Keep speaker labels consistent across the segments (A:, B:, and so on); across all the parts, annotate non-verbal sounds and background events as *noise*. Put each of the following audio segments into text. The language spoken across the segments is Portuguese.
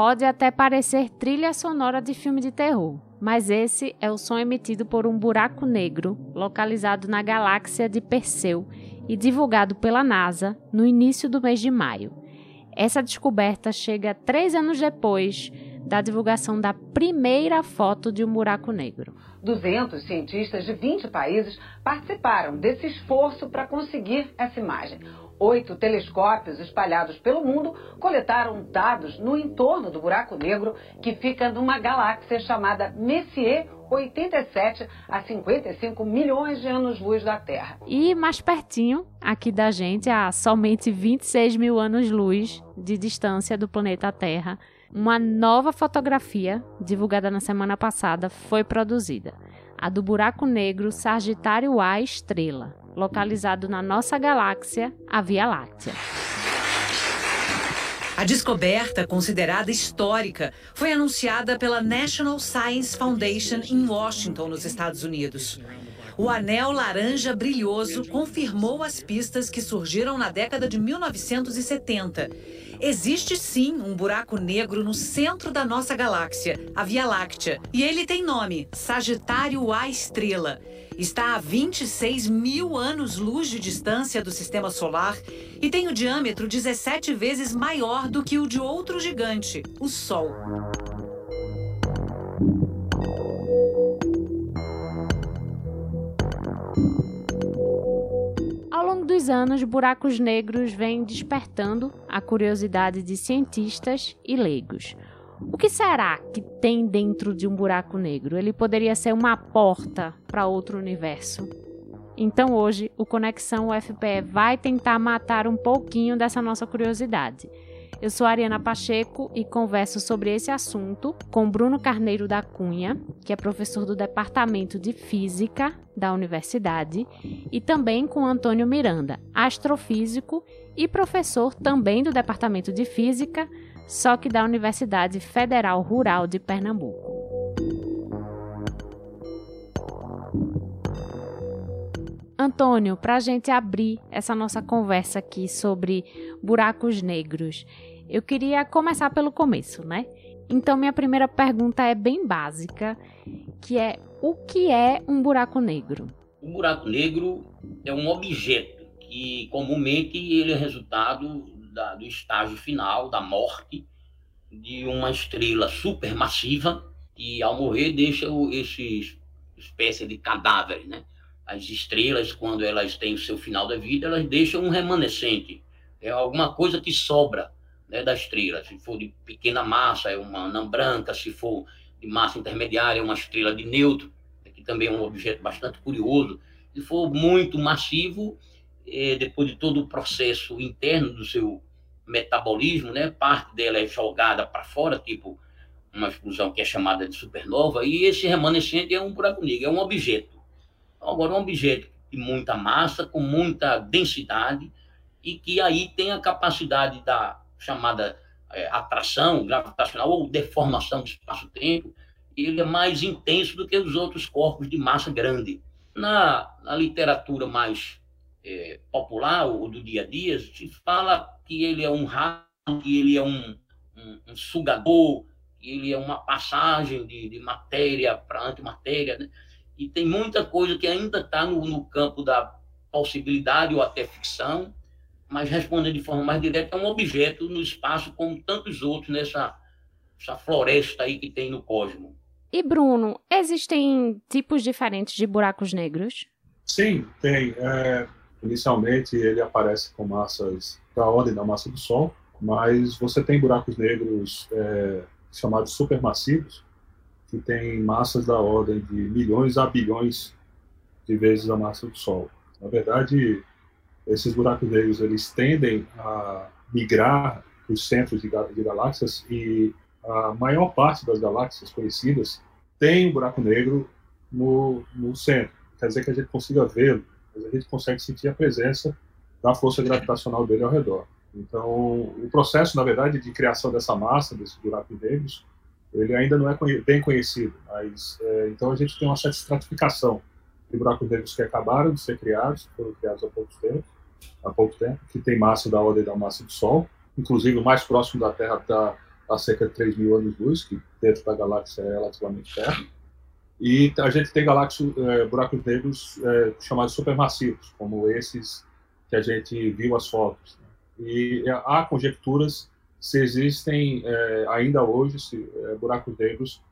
A: Pode até parecer trilha sonora de filme de terror, mas esse é o som emitido por um buraco negro localizado na galáxia de Perseu e divulgado pela NASA no início do mês de maio. Essa descoberta chega três anos depois da divulgação da primeira foto de um buraco negro.
B: 200 cientistas de 20 países participaram desse esforço para conseguir essa imagem. Oito telescópios espalhados pelo mundo coletaram dados no entorno do buraco negro, que fica numa galáxia chamada Messier 87 a 55 milhões de anos-luz da Terra.
A: E mais pertinho, aqui da gente, a somente 26 mil anos-luz de distância do planeta Terra, uma nova fotografia, divulgada na semana passada, foi produzida. A do buraco negro Sagitário A Estrela, localizado na nossa galáxia, a Via Láctea.
C: A descoberta, considerada histórica, foi anunciada pela National Science Foundation em Washington, nos Estados Unidos. O anel laranja brilhoso confirmou as pistas que surgiram na década de 1970 Existe sim um buraco negro no centro da nossa galáxia, a Via Láctea. E ele tem nome: Sagitário A Estrela. Está a 26 mil anos-luz de distância do sistema solar e tem o diâmetro 17 vezes maior do que o de outro gigante, o Sol.
A: dos anos, buracos negros vêm despertando a curiosidade de cientistas e leigos. O que será que tem dentro de um buraco negro? Ele poderia ser uma porta para outro universo? Então hoje o Conexão UFPE vai tentar matar um pouquinho dessa nossa curiosidade. Eu sou Ariana Pacheco e converso sobre esse assunto com Bruno Carneiro da Cunha, que é professor do Departamento de Física da Universidade, e também com Antônio Miranda, astrofísico e professor também do Departamento de Física, só que da Universidade Federal Rural de Pernambuco. Antônio, para a gente abrir essa nossa conversa aqui sobre buracos negros, eu queria começar pelo começo, né? Então, minha primeira pergunta é bem básica, que é o que é um buraco negro?
D: O buraco negro é um objeto que comumente ele é resultado da, do estágio final da morte de uma estrela supermassiva que ao morrer deixa esse espécie de cadáver, né? as estrelas, quando elas têm o seu final da vida, elas deixam um remanescente. É alguma coisa que sobra né, da estrela. Se for de pequena massa, é uma anã branca. Se for de massa intermediária, é uma estrela de neutro, que também é um objeto bastante curioso. Se for muito massivo, é, depois de todo o processo interno do seu metabolismo, né, parte dela é jogada para fora, tipo uma explosão que é chamada de supernova, e esse remanescente é um buraco negro, é um objeto Agora, um objeto de muita massa, com muita densidade, e que aí tem a capacidade da chamada é, atração gravitacional ou deformação do espaço-tempo, ele é mais intenso do que os outros corpos de massa grande. Na, na literatura mais é, popular, ou do dia a dia, se fala que ele é um rato, que ele é um, um, um sugador, que ele é uma passagem de, de matéria para antimatéria, né? e tem muita coisa que ainda está no, no, campo da possibilidade ou até ficção, mas respondendo de forma mais direta, é um objeto no espaço como tantos outros nessa essa floresta aí que tem no cosmos.
A: E Bruno, existem tipos diferentes de buracos negros?
E: Sim, tem. É, inicialmente ele aparece com massas da ordem da massa do Sol, mas você tem buracos negros é, chamados supermassivos, que tem massas da ordem de milhões a bilhões de vezes a massa do Sol. Na verdade, esses buracos negros eles tendem a migrar os centros de, de galáxias e a maior parte das galáxias conhecidas tem um buraco negro no, no centro. Quer dizer que a gente consiga vê-lo, mas a gente consegue sentir a presença da força gravitacional dele ao redor. Então, o processo, na verdade, de criação dessa massa, desses buracos negros, ele ainda não é bem conhecido, mas é, então a gente tem uma certa estratificação de buracos negros que acabaram de ser criados, foram criados há pouco tempo, há pouco tempo, que tem massa da ordem da massa do Sol, inclusive o mais próximo da Terra está a cerca de 3 mil anos-luz, que dentro da galáxia é relativamente perto. E a gente tem galáxias, é, buracos negros é, chamados supermassivos, como esses que a gente viu as fotos. Né? E há conjecturas se existem é, ainda hoje se, é, buracos negros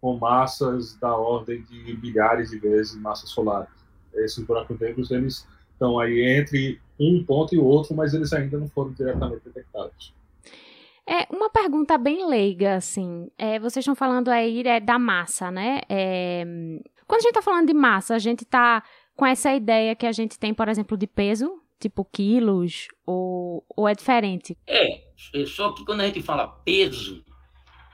E: com massas da ordem de milhares de vezes massas solares. Esses buracos negros eles estão aí entre um ponto e outro, mas eles ainda não foram diretamente detectados.
A: É uma pergunta bem leiga, assim. É, vocês estão falando aí é, da massa, né? É, quando a gente está falando de massa, a gente está com essa ideia que a gente tem, por exemplo, de peso, tipo quilos, ou, ou é diferente?
D: É, é só que quando a gente fala peso,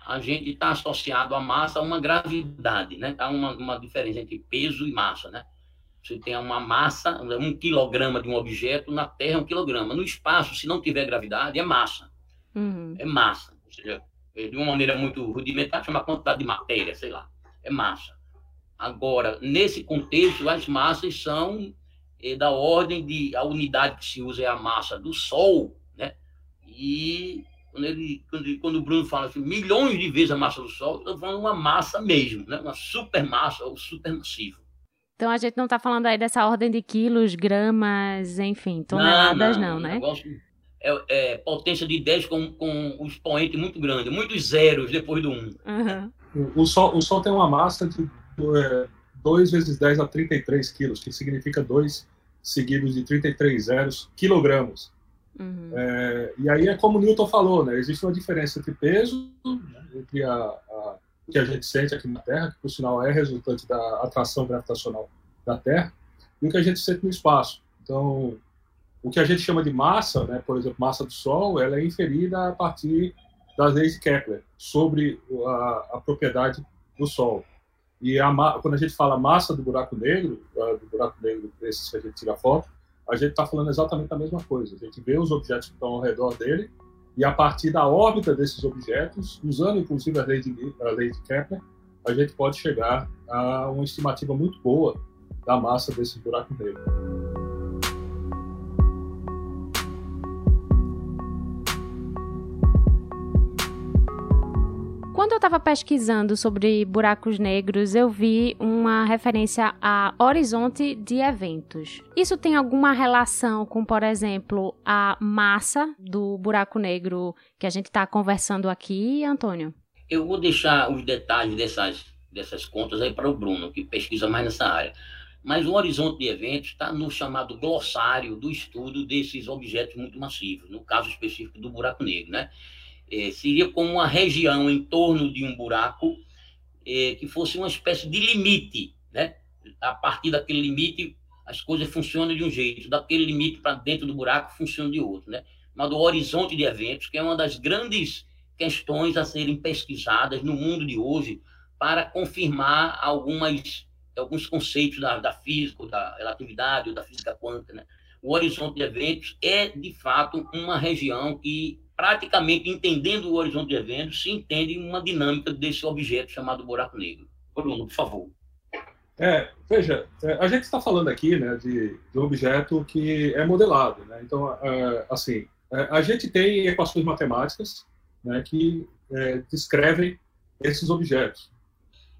D: a gente está associado a massa a uma gravidade, né? Há uma, uma diferença entre peso e massa, né? Você tem uma massa, um quilograma de um objeto, na Terra é um quilograma. No espaço, se não tiver gravidade, é massa. Uhum. É massa. Ou seja, é, de uma maneira muito rudimentar, chama quantidade de matéria, sei lá. É massa. Agora, nesse contexto, as massas são é, da ordem de. A unidade que se usa é a massa do Sol, né? E quando, ele, quando, quando o Bruno fala assim, milhões de vezes a massa do Sol, estou falando uma massa mesmo, né? uma supermassa ou supermassivo.
A: Então a gente não está falando aí dessa ordem de quilos, gramas, enfim, toneladas, não, não, não né?
D: É, é, potência de 10 com, com o expoente muito grande, muitos zeros depois do 1.
A: Uhum.
E: O, o, sol, o Sol tem uma massa de é, 2 vezes 10 a 33 quilos, que significa 2 seguidos de 33 zeros, quilogramas. Uhum. É, e aí é como o Newton falou, né? Existe uma diferença entre peso, né? entre a, a, o que a gente sente aqui na Terra, que por sinal é resultante da atração gravitacional da Terra, e o que a gente sente no espaço. Então, o que a gente chama de massa, né? Por exemplo, massa do Sol, ela é inferida a partir das leis de Kepler sobre a, a propriedade do Sol. E a, quando a gente fala massa do buraco negro, do buraco negro desses que a gente tira foto, a gente está falando exatamente a mesma coisa. A gente vê os objetos que estão ao redor dele e a partir da órbita desses objetos, usando inclusive a lei de, a lei de Kepler, a gente pode chegar a uma estimativa muito boa da massa desse buraco negro.
A: Quando eu estava pesquisando sobre buracos negros, eu vi uma referência a horizonte de eventos. Isso tem alguma relação com, por exemplo, a massa do buraco negro que a gente está conversando aqui, Antônio?
D: Eu vou deixar os detalhes dessas, dessas contas aí para o Bruno, que pesquisa mais nessa área. Mas o horizonte de eventos está no chamado glossário do estudo desses objetos muito massivos, no caso específico do buraco negro, né? É, seria como uma região em torno de um buraco é, que fosse uma espécie de limite, né? A partir daquele limite, as coisas funcionam de um jeito, daquele limite para dentro do buraco funciona de outro, né? Mas do horizonte de eventos, que é uma das grandes questões a serem pesquisadas no mundo de hoje para confirmar algumas alguns conceitos da, da física, da relatividade ou da física quântica, né? O horizonte de eventos é, de fato, uma região que praticamente entendendo o horizonte de eventos, se entende uma dinâmica desse objeto chamado buraco negro. Bruno, por favor.
E: É, veja, é, a gente está falando aqui né, de, de um objeto que é modelado. Né? Então, é, assim, é, a gente tem equações matemáticas né, que é, descrevem esses objetos.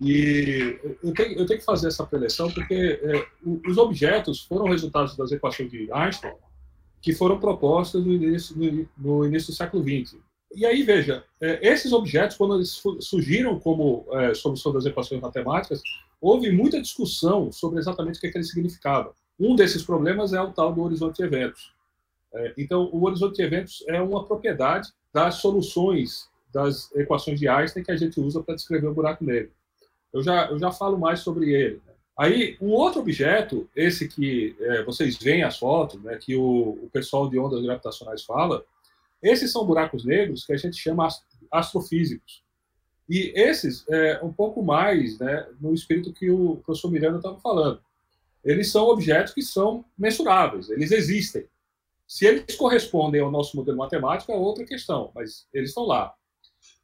E: E eu tenho, eu tenho que fazer essa preleção porque é, os objetos foram resultados das equações de Einstein que foram propostas no início, no, no início do século XX. E aí, veja, é, esses objetos, quando eles surgiram como é, solução das equações matemáticas, houve muita discussão sobre exatamente o que, é que eles significavam. Um desses problemas é o tal do horizonte de eventos. É, então, o horizonte de eventos é uma propriedade das soluções das equações de Einstein que a gente usa para descrever o buraco negro. Eu já, eu já falo mais sobre ele. Né? Aí, um outro objeto, esse que é, vocês veem as fotos, né, que o, o, pessoal de ondas gravitacionais fala, esses são buracos negros que a gente chama astrofísicos. E esses, é, um pouco mais né, no espírito que o professor Miranda estava falando. Eles são objetos que são mensuráveis, eles existem. Se eles correspondem ao nosso modelo matemático é outra questão, mas eles estão lá.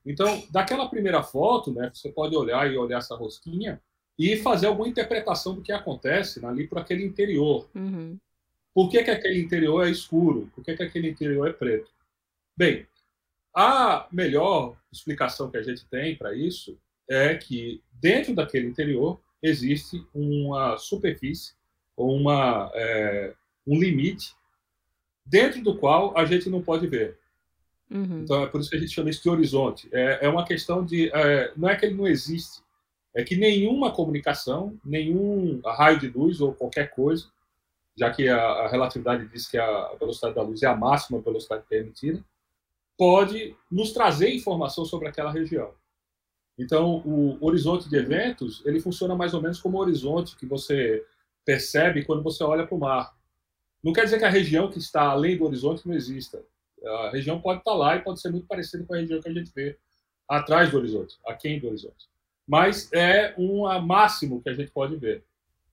E: Então, daquela primeira foto, né, você pode olhar e olhar essa rosquinha, e fazer alguma interpretação do que acontece ali por aquele interior. A melhor explicação que a gente tem para isso é que dentro daquele interior existe uma superfície ou uma, é, um limite dentro do qual a gente não pode ver. Uhum. Então é por isso que a gente chama isso de horizonte. É, é uma questão de. É, não é que ele não existe, é que nenhuma comunicação, nenhum raio de luz ou qualquer coisa, já que a, a relatividade diz que a velocidade da luz é a máxima velocidade permitida, pode nos trazer informação sobre aquela região. Então, o horizonte de eventos, ele funciona mais ou menos como o horizonte que você percebe quando você olha para o mar. Não quer dizer que a região que está além do horizonte não exista. A região pode estar lá e pode ser muito parecida com a região que a gente vê atrás do horizonte, aquém do horizonte. Mas é um máximo que a gente pode ver.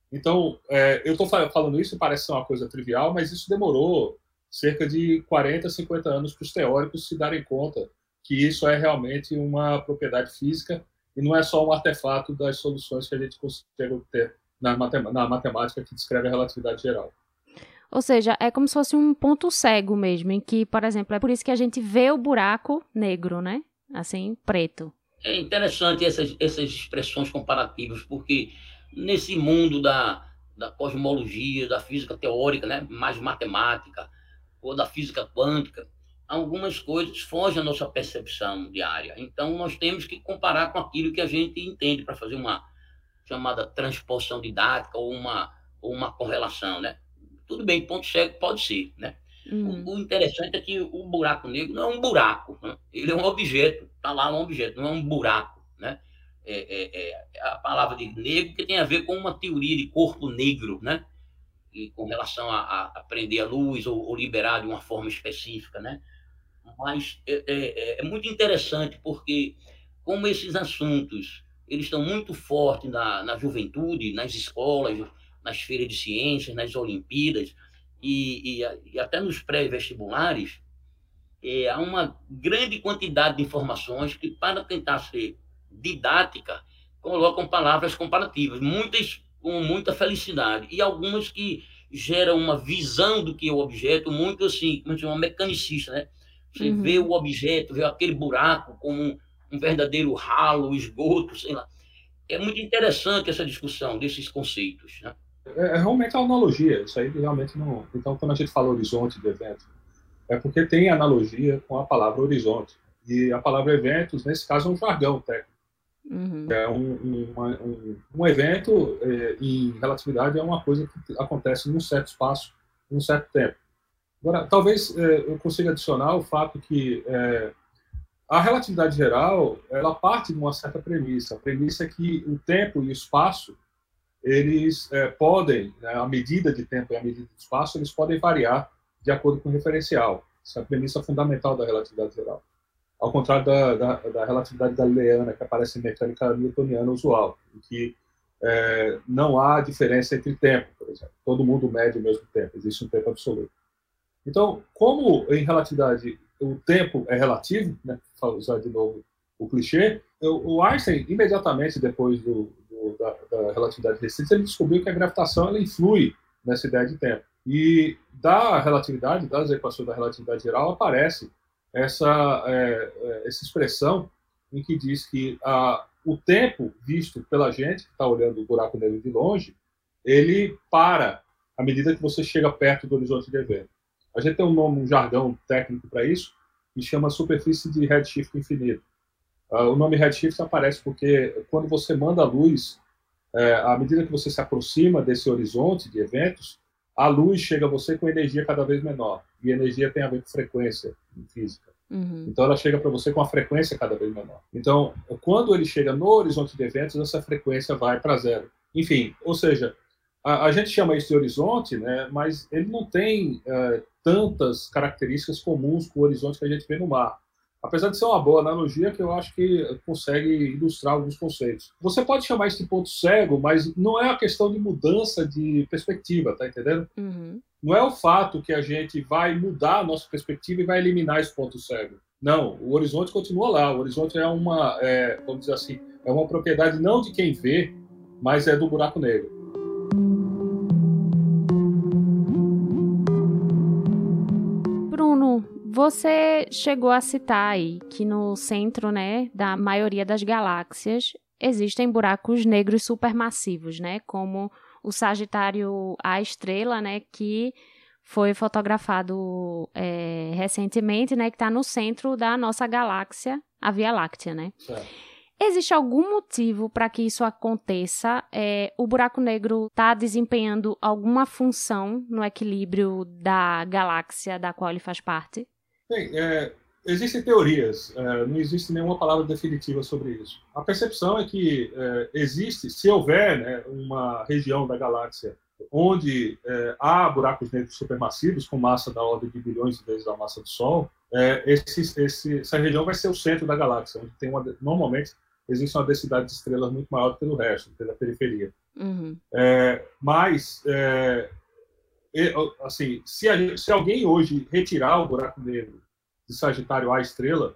E: Então, é, eu estou falando isso, parece ser uma coisa trivial, mas isso demorou cerca de 40, 50 anos para os teóricos se darem conta que isso é realmente uma propriedade física e não é só um artefato das soluções que a gente consegue obter na, matemática que descreve a relatividade geral.
A: Ou seja, é como se fosse um ponto cego mesmo, em que, por exemplo, é por isso que a gente vê o buraco negro, né? Assim, preto.
D: É interessante essas, essas expressões comparativas, porque nesse mundo da, da cosmologia, da física teórica, né? mais matemática, ou da física quântica, algumas coisas fogem à nossa percepção diária. Então, nós temos que comparar com aquilo que a gente entende para fazer uma chamada transposição didática ou uma, ou uma correlação, né? Tudo bem, ponto cego pode ser, né? Uhum. O, o, interessante é que o buraco negro não é um buraco, né? ele é um objeto, está lá um objeto, não é um buraco, né? É, é, é, a palavra de negro que tem a ver com uma teoria de corpo negro, né? E com relação a, a prender a luz ou, ou liberar de uma forma específica, né? mas é, é, é, é, muito interessante porque como esses assuntos eles estão muito fortes na, na juventude, nas escolas, nas feiras de ciências, nas Olimpíadas e, e, e até nos pré-vestibulares, é, há uma grande quantidade de informações que, para tentar ser didática, colocam palavras comparativas, muitas com muita felicidade e algumas que geram uma visão do que é o objeto muito assim, como uma mecanicista, né? Você uhum. vê o objeto, vê aquele buraco como um, um verdadeiro ralo, esgoto, sei lá. É muito interessante essa discussão desses conceitos. Né?
E: É, é realmente a analogia, isso aí realmente não. Então, quando a gente fala horizonte de evento, é porque tem analogia com a palavra horizonte. E a palavra eventos, nesse caso, é um jargão técnico. Uhum. É um, um, um, um evento, é, em relatividade, é uma coisa que acontece num certo espaço, num certo tempo. Agora, talvez é, eu consiga adicionar o fato que é, a relatividade geral ela parte de uma certa premissa. A premissa é que o tempo e o espaço eles é, podem, né, a medida de tempo e a medida de espaço, eles podem variar de acordo com o referencial. Essa é a premissa fundamental da relatividade geral. Ao contrário da, da, da relatividade galileana, que aparece em mecânica newtoniana usual, em que é, não há diferença entre tempo, por exemplo. Todo mundo mede o mesmo tempo, existe um tempo absoluto. Então, como em relatividade o tempo é relativo, né, usar de novo o clichê, o Einstein, imediatamente depois do, da, da, relatividade restrita, ele descobriu que a gravitação ela influi nessa ideia de tempo. E da relatividade, das equações da relatividade geral, aparece essa, é, é essa expressão em que diz que a, o tempo visto pela gente, que está olhando o buraco negro de longe, ele para à medida que você chega perto do horizonte de evento. A gente tem um nome, um jargão técnico para isso, que chama superfície de redshift infinito. Uh, o nome redshift aparece porque quando você manda a luz, é, à medida que você se aproxima desse horizonte de eventos, a luz chega a você com energia cada vez menor. E energia tem a ver com frequência em física. Uhum. Então ela chega para você com a frequência cada vez menor. Então, quando ele chega no horizonte de eventos, essa frequência vai para zero. Enfim, ou seja, a, a, gente chama isso de horizonte, né, mas ele não tem é, tantas características comuns com o horizonte que a gente vê no mar. Apesar de ser uma boa analogia, que eu acho que consegue ilustrar alguns conceitos. Você pode chamar isso de ponto cego, mas não é a questão de mudança de perspectiva, tá entendendo? Uhum. Não é o fato que a gente vai mudar a nossa perspectiva e vai eliminar esse ponto cego. Não, o horizonte continua lá. O horizonte é uma, é, vamos dizer assim, é uma propriedade não de quem vê, mas é do buraco negro.
A: Você chegou a citar aí que no centro, né, da maioria das galáxias existem buracos negros supermassivos, né, como o Sagitário A estrela, né, que foi fotografado é, recentemente, né, que está no centro da nossa galáxia, a Via Láctea, né? Certo. Existe algum motivo para que isso aconteça? É, o buraco negro está desempenhando alguma função no equilíbrio da galáxia da qual ele faz parte?
E: Bem, é, existem teorias, é, não existe nenhuma palavra definitiva sobre isso. A percepção é que é, existe, se houver né, uma região da galáxia onde é, há buracos negros supermassivos com massa da ordem de bilhões de vezes a massa do Sol, é, esse, esse, essa região vai ser o centro da galáxia, onde tem uma, normalmente existe uma densidade de estrelas muito maior do que no resto, pela periferia. Uhum. É, mas, é, assim, se, a, se, alguém hoje retirar o buraco negro de Sagitário A estrela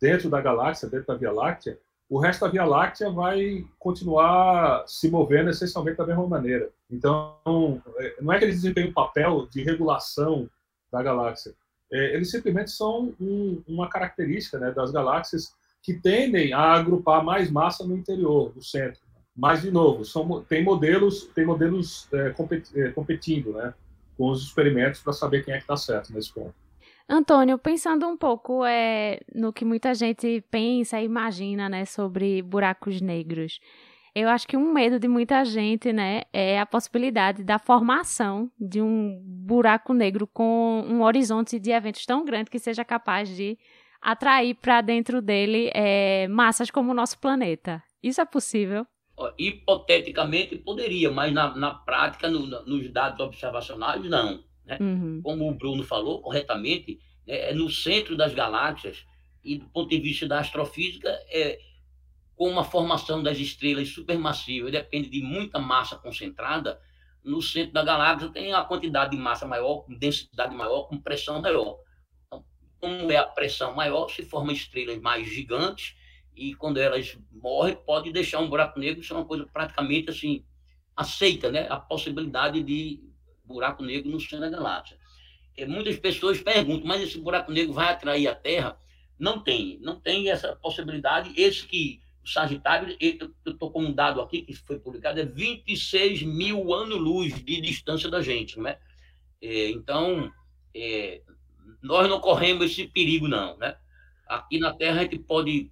E: dentro da galáxia, dentro da Via Láctea, o resto da Via Láctea vai continuar se movendo essencialmente da mesma maneira. Então, é, não é que eles desempenham um papel de regulação da galáxia, é, eles simplesmente são um, uma característica né, das galáxias que tendem a agrupar mais massa no interior, no centro. Mas, de novo, são, tem modelos, tem modelos é, é, competindo né, com os experimentos para saber quem é que está certo nesse ponto.
A: Antônio, pensando um pouco é, no que muita gente pensa e imagina né, sobre buracos negros, eu acho que um medo de muita gente né, é a possibilidade da formação de um buraco negro com um horizonte de eventos tão grande que seja capaz de atrair para dentro dele é, massas como o nosso planeta. Isso é possível?
D: Hipoteticamente poderia, mas na, na prática, no, nos dados observacionais, não. Né? Uhum. Como o Bruno falou corretamente, né, é no centro das galáxias, e do ponto de vista da astrofísica, é, com a formação das estrelas supermassivas, depende de muita massa concentrada, no centro da galáxia tem a quantidade de massa maior, com densidade maior, com pressão maior como é a pressão maior, se formam estrelas mais gigantes e quando elas morrem, pode deixar um buraco negro ser uma coisa praticamente assim aceita, né? A possibilidade de buraco negro no centro da galáxia. E muitas pessoas perguntam, mas esse buraco negro vai atrair a Terra? Não tem, não tem essa possibilidade. Esse que o Sagitário, eu estou com um dado aqui que foi publicado, é 26 mil anos-luz de distância da gente, não é? é então, é, nós não corremos esse perigo, não. Né? Aqui na Terra a gente pode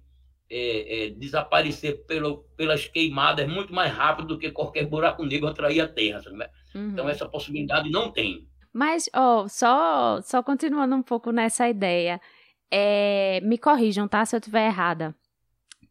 D: é, é, desaparecer pelo, pelas queimadas muito mais rápido do que qualquer buraco negro atrair a Terra. Né? Uhum. Então, essa possibilidade não tem.
A: Mas, oh, só, só continuando um pouco nessa ideia, é, me corrijam, tá? Se eu estiver errada.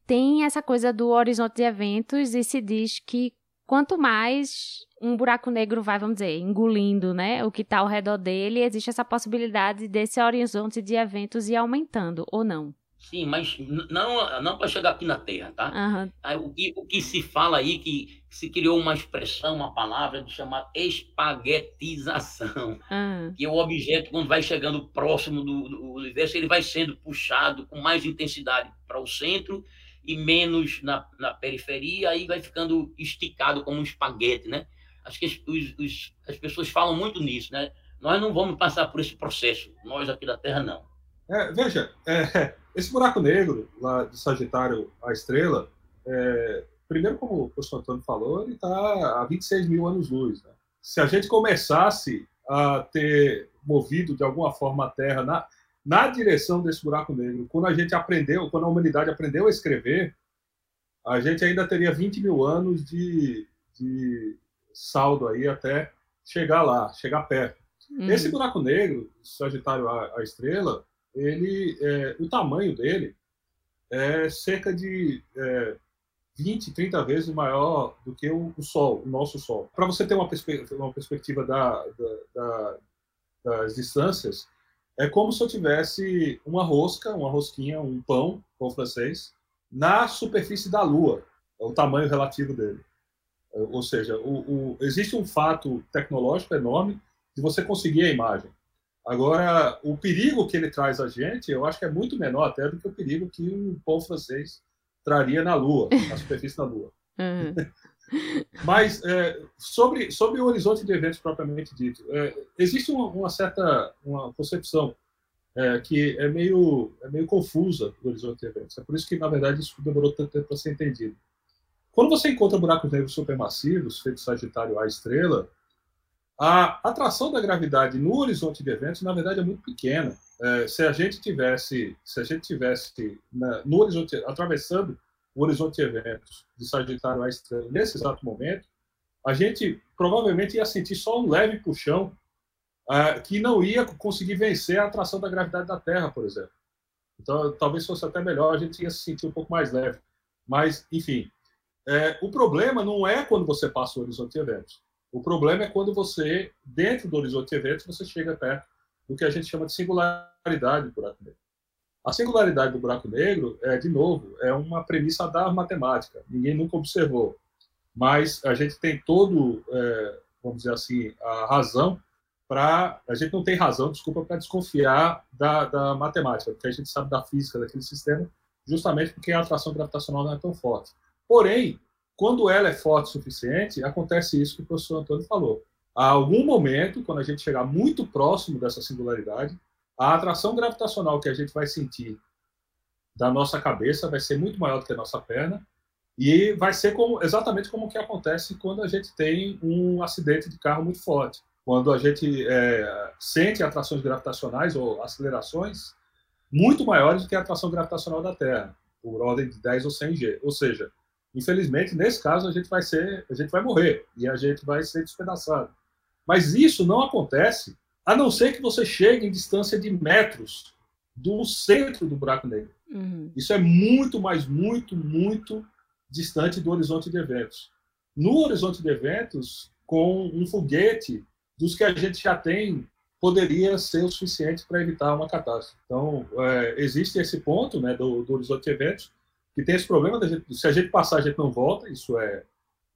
A: Tem essa coisa do horizonte de eventos e se diz que quanto mais um buraco negro vai, vamos dizer, engolindo, né, o que está ao redor dele, existe essa possibilidade desse horizonte de eventos ir aumentando, ou não?
D: Sim, mas não, não para chegar aqui na Terra, tá? Uhum. Aí, o, que, o que se fala aí, que se criou uma expressão, uma palavra de chamar espaguetização, uhum. que é o objeto, quando vai chegando próximo do, do universo, ele vai sendo puxado com mais intensidade para o centro e menos na, na periferia, aí vai ficando esticado como um espaguete, né? Acho que os, os, as pessoas falam muito nisso, né? Nós não vamos passar por esse processo, nós aqui da Terra não.
E: É, veja, é, esse buraco negro lá de Sagitário à Estrela, é, primeiro, como o professor Antônio falou, ele está a 26 mil anos-luz. Né? Se a gente começasse a ter movido de alguma forma a Terra na, na direção desse buraco negro, quando a gente aprendeu, quando a humanidade aprendeu a escrever, a gente ainda teria 20 mil anos de, de saldo aí até chegar lá, chegar perto. Uhum. Esse buraco negro, Sagitário a, a estrela, ele, é, o tamanho dele é cerca de é, 20, 30 vezes maior do que o, Sol, o nosso Sol. Para você ter uma, perspe uma perspectiva da, da, da, das distâncias, é como se eu tivesse uma rosca, uma rosquinha, um pão, pão francês, na superfície da Lua, é o tamanho relativo dele. Ou seja, o, o, existe um fato tecnológico enorme de você conseguir a imagem. Agora, o perigo que ele traz a gente, eu acho que é muito menor até do que o perigo que um povo francês traria na Lua, *laughs* na superfície da Lua. Uhum. *laughs* Mas é, sobre, sobre o horizonte de eventos propriamente dito, é, existe uma, uma, certa uma concepção é, que é meio, é meio confusa o horizonte de eventos. É por isso que, na verdade, isso demorou tanto tempo para ser entendido. Quando você encontra buracos negros supermassivos, feitos Sagitário A estrela, a atração da gravidade no horizonte de eventos, na verdade, é muito pequena. É, se a gente tivesse, se a gente tivesse na, no horizonte, atravessando o horizonte de eventos de Sagitário A estrela nesse exato momento, a gente provavelmente ia sentir só um leve puxão uh, que não ia conseguir vencer a atração da gravidade da Terra, por exemplo. Então, talvez fosse até melhor, a gente ia se sentir um pouco mais leve. Mas, enfim, é, o problema não é quando você passa o horizonte de eventos. O problema é quando você, dentro do horizonte de eventos, você chega perto do que a gente chama de singularidade do buraco negro. A singularidade do buraco negro, é, de novo, é uma premissa da matemática. Ninguém nunca observou. Mas a gente tem todo, é, vamos dizer assim, a razão para. A gente não tem razão, desculpa, para desconfiar da, da matemática, porque a gente sabe da física daquele sistema, justamente porque a atração gravitacional não é tão forte. Porém, quando ela é forte o suficiente, acontece isso que o professor Antônio falou. A algum momento, quando a gente chegar muito próximo dessa singularidade, a atração gravitacional que a gente vai sentir da nossa cabeça vai ser muito maior do que a nossa perna e vai ser como, exatamente como o que acontece quando a gente tem um acidente de carro muito forte. Quando a gente é, sente atrações gravitacionais ou acelerações muito maiores do que a atração gravitacional da Terra, por ordem de 10 ou 100 G. Ou seja, infelizmente, nesse caso, a gente vai ser, a gente vai morrer e a gente vai ser despedaçado. Mas isso não acontece a não ser que você chegue em distância de metros do centro do buraco negro. Uhum. Isso é muito, mas muito, muito distante do horizonte de eventos. No horizonte de eventos, com um foguete dos que a gente já tem, poderia ser o suficiente para evitar uma catástrofe. Então, é, existe esse ponto né, do, do horizonte de eventos, que tem esse problema, gente, se a gente passar, a gente não volta, isso é,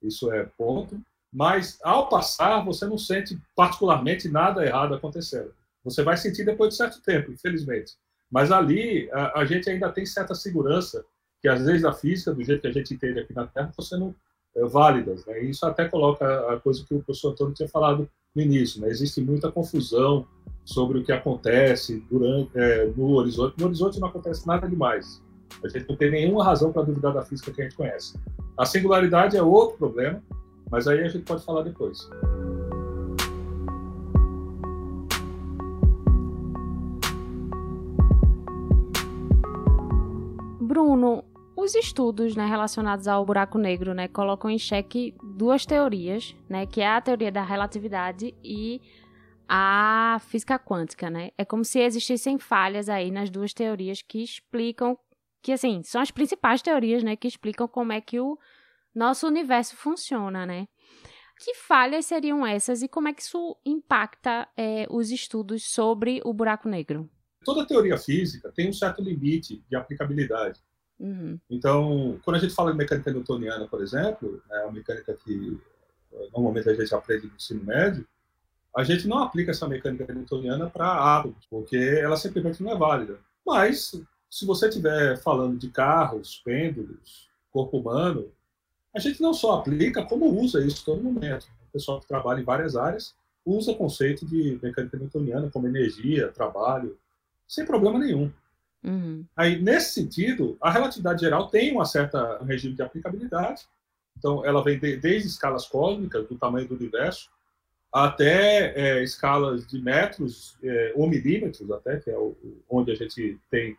E: isso é ponto mas ao passar você não sente particularmente nada errado acontecendo. Você vai sentir depois de certo tempo, infelizmente. Mas ali a, a gente ainda tem certa segurança que as leis da física, do jeito que a gente entende aqui na Terra, estão sendo é, válidas. Né? isso até coloca a coisa que o professor Antônio tinha falado no início. Né? Existe muita confusão sobre o que acontece durante, é, no horizonte. No horizonte não acontece nada demais. A gente não tem nenhuma razão para duvidar da física que a gente conhece. A singularidade é outro problema, mas aí a gente pode falar depois.
A: Bruno, os estudos né, relacionados ao buraco negro né, colocam em xeque duas teorias, né, que é a teoria da relatividade e a física quântica. Né? É como se existissem falhas aí nas duas teorias que explicam, que assim, são as principais teorias né, que explicam como é que o nosso universo funciona, né? Que falhas seriam essas e como é que isso impacta é, os estudos sobre o buraco negro?
E: Toda teoria física tem um certo limite de aplicabilidade. Uhum. Então, quando a gente fala de mecânica newtoniana, por exemplo, é uma mecânica que eh, normalmente a gente aprende no ensino médio, a gente não aplica essa mecânica newtoniana para átomos, porque ela simplesmente não é válida. Mas, se você estiver falando de carros, pêndulos, corpo humano, a gente não só aplica, como usa isso todo momento. O pessoal que trabalha em várias áreas usa o conceito de mecânica newtoniana como energia, trabalho, sem problema nenhum. Uhum. Aí, nesse sentido, a relatividade geral tem uma certa um regime de aplicabilidade. Então, ela vem de, desde escalas cósmicas, do tamanho do universo, até é, escalas de metros é, ou milímetros, até, que é o, onde a gente tem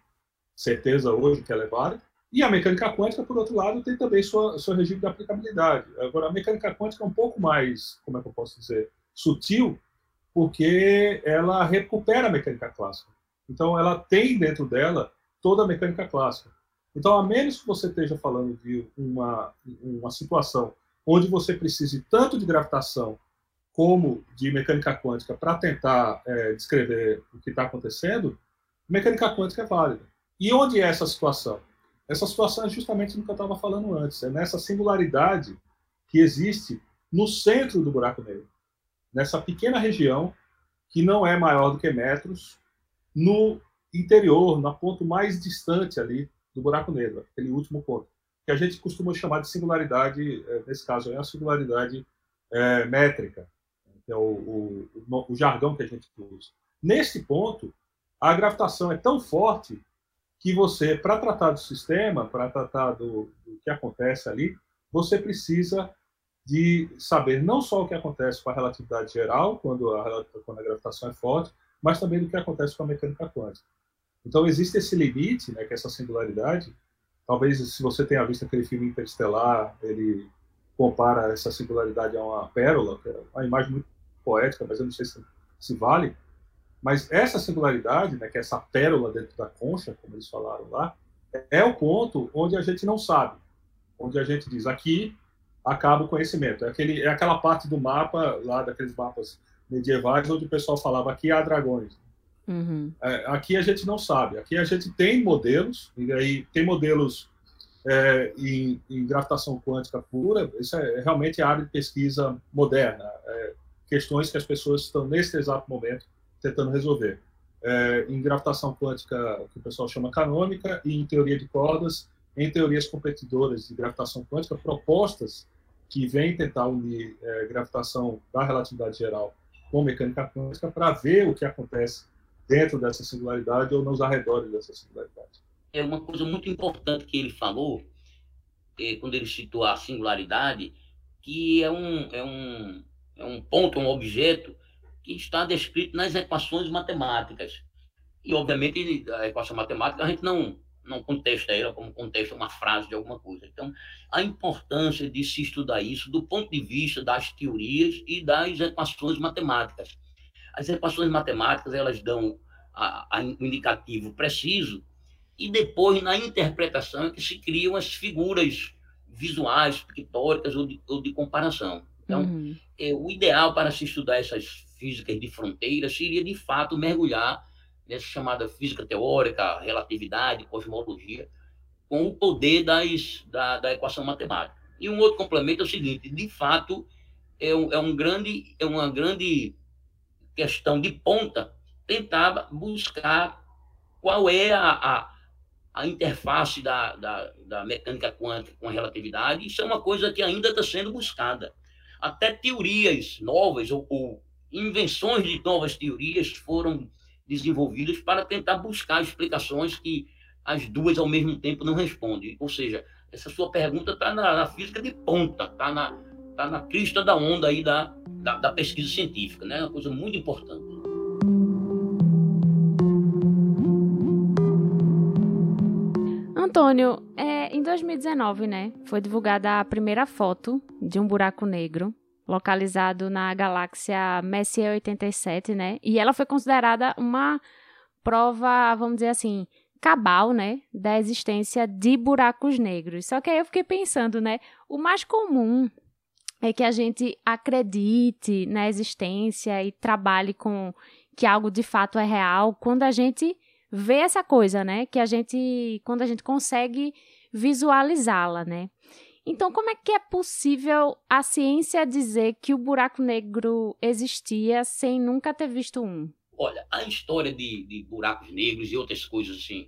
E: certeza hoje que ela é válida. E a mecânica quântica, por outro lado, tem também sua, seu regime de aplicabilidade. Agora, a mecânica quântica é um pouco mais, como é que eu posso dizer, sutil, porque ela recupera a mecânica clássica. Então, ela tem dentro dela toda a mecânica clássica. Então, a menos que você esteja falando de uma, uma situação onde você precise tanto de gravitação como de mecânica quântica para tentar é, descrever o que está acontecendo, mecânica quântica é válida. E onde é essa situação? Essa situação é justamente no que eu estava falando antes, é nessa singularidade que existe no centro do buraco negro, nessa pequena região que não é maior do que metros, no interior, no ponto mais distante ali do buraco negro, aquele último ponto, que a gente costuma chamar de singularidade, é, nesse caso é a singularidade é, métrica, que é o, o, o, jargão que a gente usa. Nesse ponto, a gravitação é tão forte que você, para tratar do sistema, para tratar do, do, que acontece ali, você precisa de saber não só o que acontece com a relatividade geral, quando a, quando a gravitação é forte, mas também do que acontece com a mecânica quântica. Então, existe esse limite, né, que é essa singularidade. Talvez, se você tenha visto aquele filme Interestelar, ele compara essa singularidade a uma pérola, que é uma imagem muito poética, mas eu não sei se, se vale. Mas essa singularidade, né, que é essa pérola dentro da concha, como eles falaram lá, é o ponto onde a gente não sabe, onde a gente diz aqui acaba o conhecimento. É, aquele, é aquela parte do mapa, lá daqueles mapas medievais, onde o pessoal falava aqui há dragões. Uhum. É, aqui a gente não sabe. Aqui a gente tem modelos, e aí tem modelos é, em, em, gravitação quântica pura. Isso é realmente a área de pesquisa moderna. É, questões que as pessoas estão, nesse exato momento, tentando resolver. É, em gravitação quântica, que o pessoal chama canônica, e em teoria de cordas, em teorias competidoras de gravitação quântica, propostas que vêm tentar unir é, gravitação da relatividade geral com mecânica quântica para ver o que acontece dentro dessa singularidade ou nos arredores dessa singularidade.
D: É uma coisa muito importante que ele falou, é, quando ele citou a singularidade, que é um, é um, é um ponto, um objeto que está descrito nas equações matemáticas. E, obviamente, a equação matemática a gente não, não contesta ela como contesta uma frase de alguma coisa. Então, a importância de se estudar isso do ponto de vista das teorias e das equações matemáticas. As equações matemáticas, elas dão a, a indicativo preciso e depois, na interpretação, é que se criam as figuras visuais, pictóricas ou de, ou de comparação. Então, uhum. é, o ideal para se estudar essas físicas de fronteira seria, de fato, mergulhar nessa chamada física teórica, relatividade, cosmologia, com o poder das, da, da equação matemática. E um outro complemento é o seguinte, de fato, é, um, é, um grande, é uma grande questão de ponta tentar buscar qual é a, a, a interface da, da, da, mecânica quântica com a relatividade. Isso é uma coisa que ainda está sendo buscada. Até teorias novas ou, ou invenções de novas teorias foram desenvolvidas para tentar buscar explicações que as duas ao mesmo tempo não respondem. Ou seja, essa sua pergunta está na, na, física de ponta, está na, tá na crista da onda aí da, da, da pesquisa científica, né? uma coisa muito importante.
A: Antônio, é, em 2019, né, foi divulgada a primeira foto de um buraco negro localizado na galáxia Messier 87, né? E ela foi considerada uma prova, vamos dizer assim, cabal, né, da existência de buracos negros. Só que aí eu fiquei pensando, né, o mais comum é que a gente acredite na existência e trabalhe com que algo de fato é real quando a gente vê essa coisa, né, que a gente quando a gente consegue visualizá-la, né? Então, como é que é possível a ciência dizer que o buraco negro existia sem nunca ter visto um?
D: Olha, a história de, de buracos negros e outras coisas assim,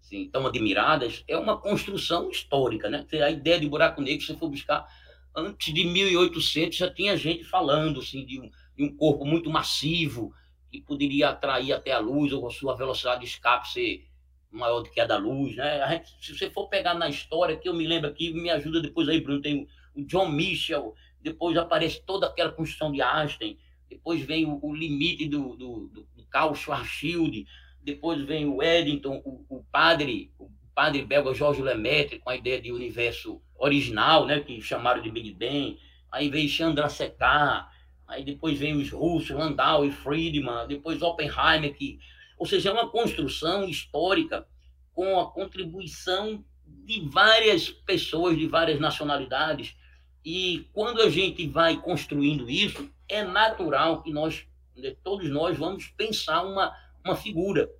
D: assim, tão admiradas é uma construção histórica, né? A ideia de buraco negro, se você for buscar, antes de 1800 já tinha gente falando assim, de, um, de um corpo muito massivo que poderia atrair até a luz ou a sua velocidade de escape ser maior do que a da luz, né? Gente, se você for pegar na história, que eu me lembro aqui, me ajuda depois aí, Bruno, tem o John Mitchell, depois aparece toda aquela construção de Einstein, depois vem o, o limite do, do, do, do Carl Schwarzschild, depois vem o Eddington, o, o padre, o padre belga Georges Lemaitre, com a ideia de universo original, né, que chamaram de Big Bang, aí vem Chandrasekhar, aí depois vem os russos, Landau e Friedman, depois Oppenheimer, que ou seja, é uma construção histórica com a contribuição de várias pessoas, de várias nacionalidades. E quando a gente vai construindo isso, é natural que nós, né, todos nós, vamos pensar uma, uma figura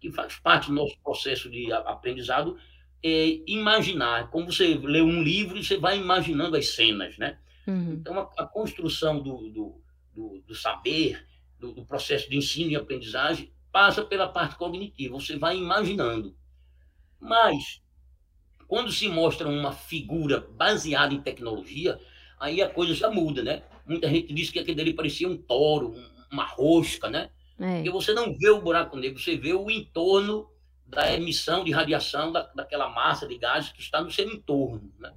D: que faz parte do nosso processo de aprendizado, é imaginar. Como você lê um livro e você vai imaginando as cenas, né? Uhum. Então, a, a construção do, do, do, do saber, do, do, processo de ensino e aprendizagem, passa pela parte cognitiva, você vai imaginando. Mas, quando se mostra uma figura baseada em tecnologia, aí a coisa já muda, né? Muita gente diz que aquele ali parecia um touro, uma rosca, né? É. Porque você não vê o buraco negro, você vê o entorno da emissão de radiação da, daquela massa de gases que está no seu entorno. Né?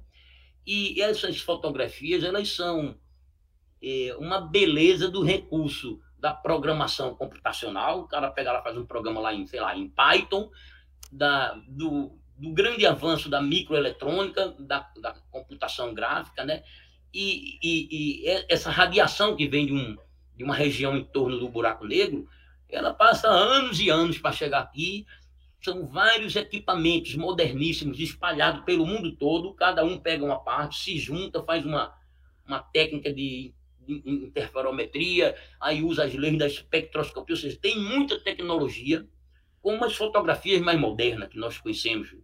D: E essas fotografias, elas são é, uma beleza do recurso da programação computacional. O cara pega lá, faz um programa lá em, sei lá, em Python, da, do, do grande avanço da microeletrônica, da, da computação gráfica, né? E, e, e, essa radiação que vem de, um, de uma região em torno do buraco negro, ela passa anos e anos para chegar aqui. São vários equipamentos moderníssimos espalhados pelo mundo todo. Cada um pega uma parte, se junta, faz uma, uma técnica de interferometria, aí usa as leis da espectroscopia, ou seja, tem muita tecnologia, como as fotografias mais modernas que nós conhecemos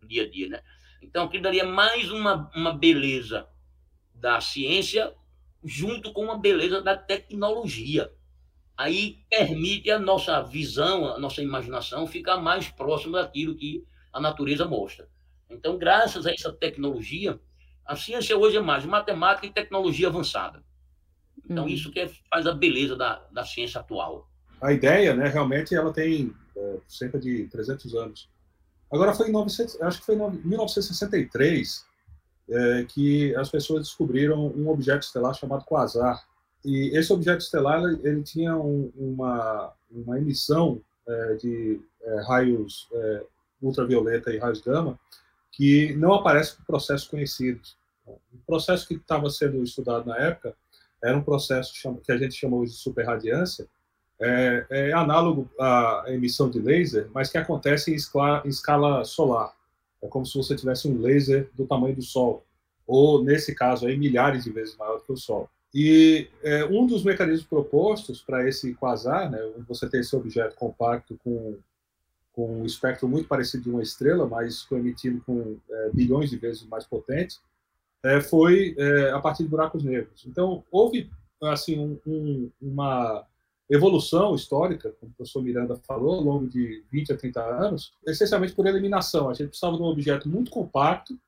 D: no dia a dia, né? Então, aquilo daria mais uma, uma beleza da ciência junto com uma beleza da tecnologia. Aí permite a nossa visão, a nossa imaginação ficar mais próxima daquilo que a natureza mostra. Então, graças a essa tecnologia, a ciência hoje é mais matemática e tecnologia avançada. Então, uhum. isso que é, faz a beleza da, da ciência atual.
E: A ideia, né, realmente, ela tem é, cerca de 300 anos. Agora, foi em 900, acho que foi em 1963 é, que as pessoas descobriram um objeto estelar chamado quasar. E esse objeto estelar, ele tinha um, uma, uma emissão é, de é, raios é, ultravioleta e raios gama que não aparece por processos conhecidos. O processo que estava sendo estudado na época era um processo que a gente chamou de superradiância, é, é análogo à emissão de laser, mas que acontece em escala, em escala, solar. É como se você tivesse um laser do tamanho do Sol, ou nesse caso aí milhares de vezes maior que o Sol. E é, um dos mecanismos propostos para esse quasar, né, você tem esse objeto compacto com, com um espectro muito parecido de uma estrela, mas emitindo com é, bilhões de vezes mais potente, é, foi é, a partir de buracos negros. Então, houve assim um, um, uma evolução histórica, como o professor Miranda falou, ao longo de 20 a 30 anos, essencialmente por eliminação. A gente precisava de um objeto muito compacto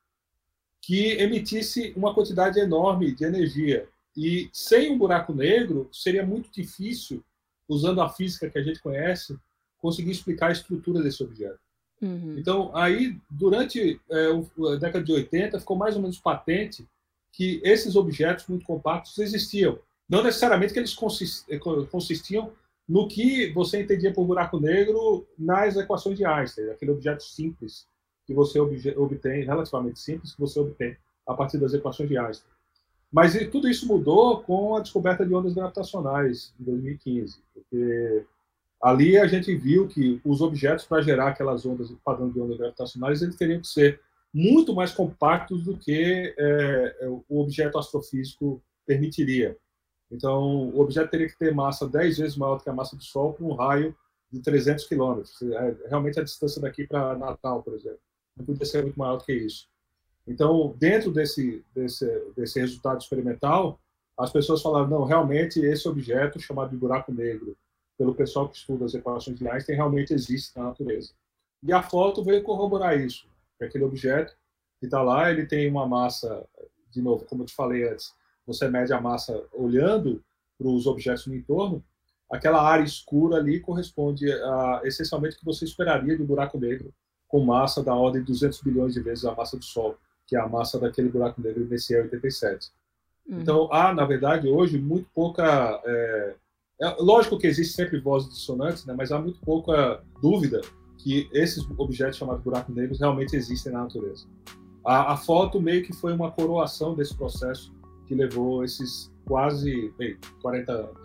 E: que emitisse uma quantidade enorme de energia. E sem um buraco negro, seria muito difícil, usando a física que a gente conhece, conseguir explicar a estrutura desse objeto. Uhum. Então, aí, durante é, a década de 80, ficou mais ou menos patente que esses objetos muito compactos existiam. Não necessariamente que eles eh, consistiam no que você entendia por buraco negro nas equações de Einstein, aquele objeto simples que você obtém, relativamente simples, que você obtém a partir das equações de Einstein. Mas tudo isso mudou com a descoberta de ondas gravitacionais em 2015, porque Ali a gente viu que os objetos, para gerar aquelas ondas, padrão de ondas gravitacionais, eles teriam que ser muito mais compactos do que é, é o objeto astrofísico permitiria. Então, o objeto teria que ter massa 10 vezes maior do que a massa do Sol com um raio de 300 quilômetros. É, realmente a distância daqui para Natal, por exemplo. Não podia ser muito maior do que isso. Então, dentro desse, desse, desse resultado experimental, as pessoas falaram, não, realmente esse objeto, chamado de buraco negro, pelo pessoal que estuda as equações de Einstein, realmente existe na natureza. E a foto veio corroborar isso. Que aquele objeto que está lá, ele tem uma massa, de novo, como eu te falei antes, você mede a massa olhando para os objetos no entorno, aquela área escura ali corresponde a, essencialmente, o que você esperaria de um buraco negro com massa da ordem de 200 bilhões de vezes a massa do Sol, que é a massa daquele buraco negro Messier 87. Uhum. Então, há, na verdade, hoje, muito pouca é, é, lógico que existe sempre vozes dissonantes, né, mas há muito pouca dúvida que esses objetos chamados buracos negros realmente existem na natureza. A, a, foto meio que foi uma coroação desse processo que levou esses quase bem, 40 anos.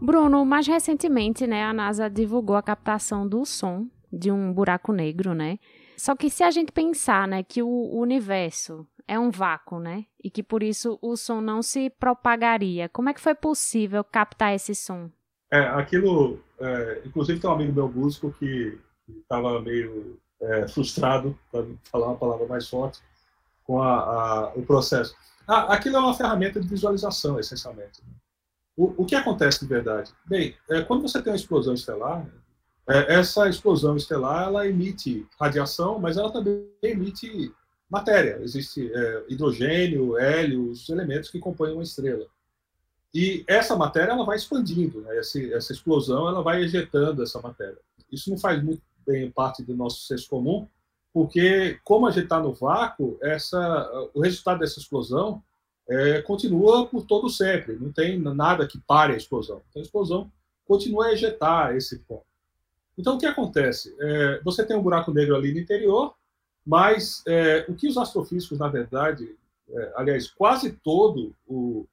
A: Bruno, mais recentemente, né, a NASA divulgou a captação do som de um buraco negro, né? Só que se a gente pensar, né, que o universo é um vácuo, né, e que por isso o som não se propagaria, como é que foi possível captar esse som?
E: É, aquilo, é, inclusive tem um amigo meu músico que estava meio é, frustrado, para falar uma palavra mais forte, com a, a, o processo. Ah, aquilo é uma ferramenta de visualização, essencialmente. Né? O, o que acontece de verdade? Bem, é, quando você tem uma explosão estelar, é, essa explosão estelar ela emite radiação, mas ela também emite matéria, existe é, hidrogênio, hélio, os elementos que compõem uma estrela. E essa matéria ela vai expandindo, né? essa, essa explosão ela vai ejetando essa matéria. Isso não faz muito bem parte do nosso senso comum, porque como a gente está no vácuo, essa, o resultado dessa explosão é, continua por todo sempre, não tem nada que pare a explosão. Então a explosão continua a ejetar esse ponto. Então o que acontece? É, você tem um buraco negro ali no interior, mas é, o que os astrofísicos, na verdade, é, aliás, quase todo o,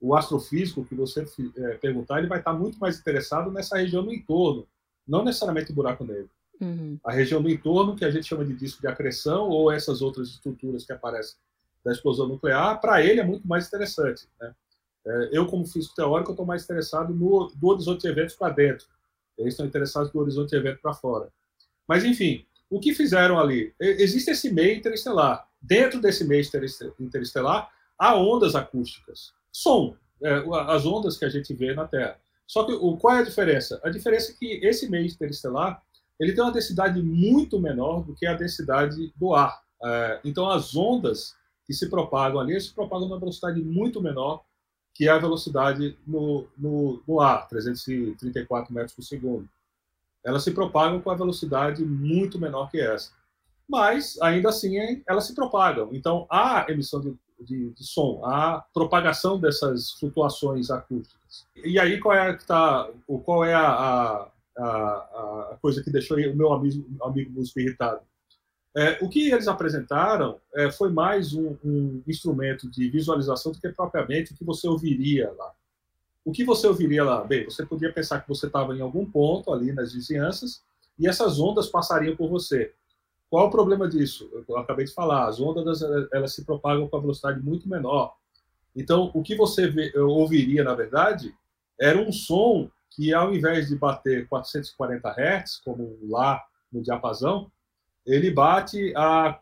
E: o astrofísico que você é, perguntar, ele vai estar muito mais interessado nessa região no entorno, não necessariamente o buraco negro. Uhum. A região do entorno, que a gente chama de disco de acreção, ou essas outras estruturas que aparecem da explosão nuclear, para ele é muito mais interessante. Né? É, eu, como físico teórico, estou mais interessado no do horizonte de eventos para dentro. Eles estão interessados no horizonte de eventos para fora. Mas, enfim, o que fizeram ali? Existe esse meio interestelar. Dentro desse meio interestelar, há ondas acústicas. Som, é, as ondas que a gente vê na Terra. Só que o, qual é a diferença? A diferença é que esse meio interestelar ele tem uma densidade muito menor do que a densidade do ar. É, então, as ondas que se propagam ali se propagam numa velocidade muito menor que a velocidade no, no, no ar, 334 metros por segundo. Elas se propagam com a velocidade muito menor que essa. Mas, ainda assim, elas se propagam. Então, há emissão de, de, de som, há propagação dessas flutuações acústicas. E aí, qual é, que tá, qual é a, a a, a coisa que deixou o meu amigo, amigo músico irritado. É, o que eles apresentaram é, foi mais um, um, instrumento de visualização do que propriamente o que você ouviria lá. O que você ouviria lá? Bem, você podia pensar que você estava em algum ponto ali nas vizinhanças e essas ondas passariam por você. Qual o problema disso? Eu acabei de falar, as ondas elas se propagam com a velocidade muito menor. Então, o que você ouviria, na verdade, era um som que ao invés de bater 440 Hz, como lá no diapasão, ele bate a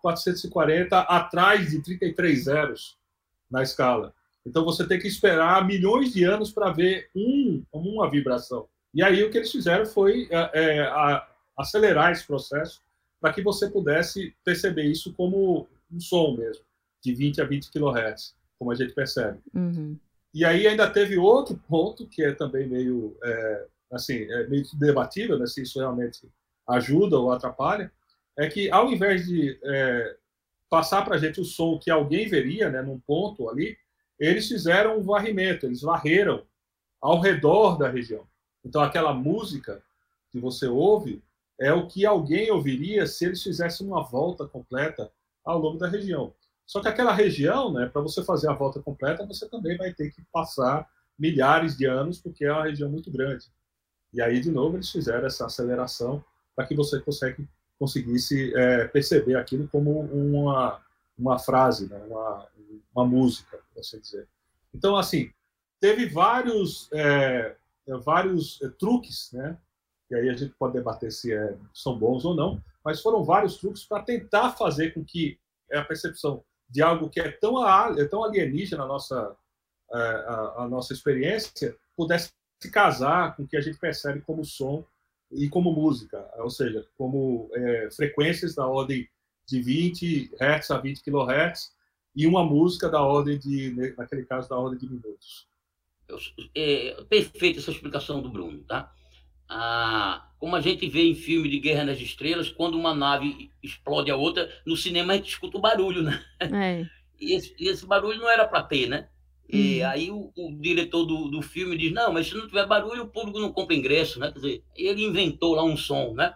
E: 440 é, atrás de 33 zeros na escala. Então você tem que esperar milhões de anos para ver um, uma vibração. E aí o que eles fizeram foi é, é, acelerar esse processo para que você pudesse perceber isso como um som mesmo, de 20 a 20 kHz, como a gente percebe. Uhum. E aí ainda teve outro ponto que é também meio é, assim é meio debatível, né, se isso realmente ajuda ou atrapalha, é que ao invés de é, passar para a gente o som que alguém veria, né, num ponto ali, eles fizeram um varrimento, eles varreram ao redor da região. Então aquela música que você ouve é o que alguém ouviria se eles fizessem uma volta completa ao longo da região. Só que aquela região, né, para você fazer a volta completa, você também vai ter que passar milhares de anos, porque é uma região muito grande. E aí, de novo, eles fizeram essa aceleração para que você consegue, conseguisse é, perceber aquilo como uma, uma frase, né, uma, uma música, por assim dizer. Então, assim, teve vários, é, vários é, truques, né, e aí a gente pode debater se é, são bons ou não, mas foram vários truques para tentar fazer com que a percepção de algo que é tão, é tão alienígena a nossa, é, a, a nossa experiência pudesse se casar com o que a gente percebe como som e como música, ou seja, como é, frequências da ordem de 20 Hz a 20 kHz e uma música da ordem de, naquele caso, da ordem de minutos.
D: É, perfeita essa explicação do Bruno, tá? Ah, como a gente vê em filme de Guerra nas Estrelas, quando uma nave explode a outra, no cinema a gente escuta o barulho, né? É. E, esse, e, esse, barulho não era para ter, né? E uhum. aí o, o, diretor do, do filme diz, não, mas se não tiver barulho, o público não compra ingresso, né? Quer dizer, ele inventou lá um som, né?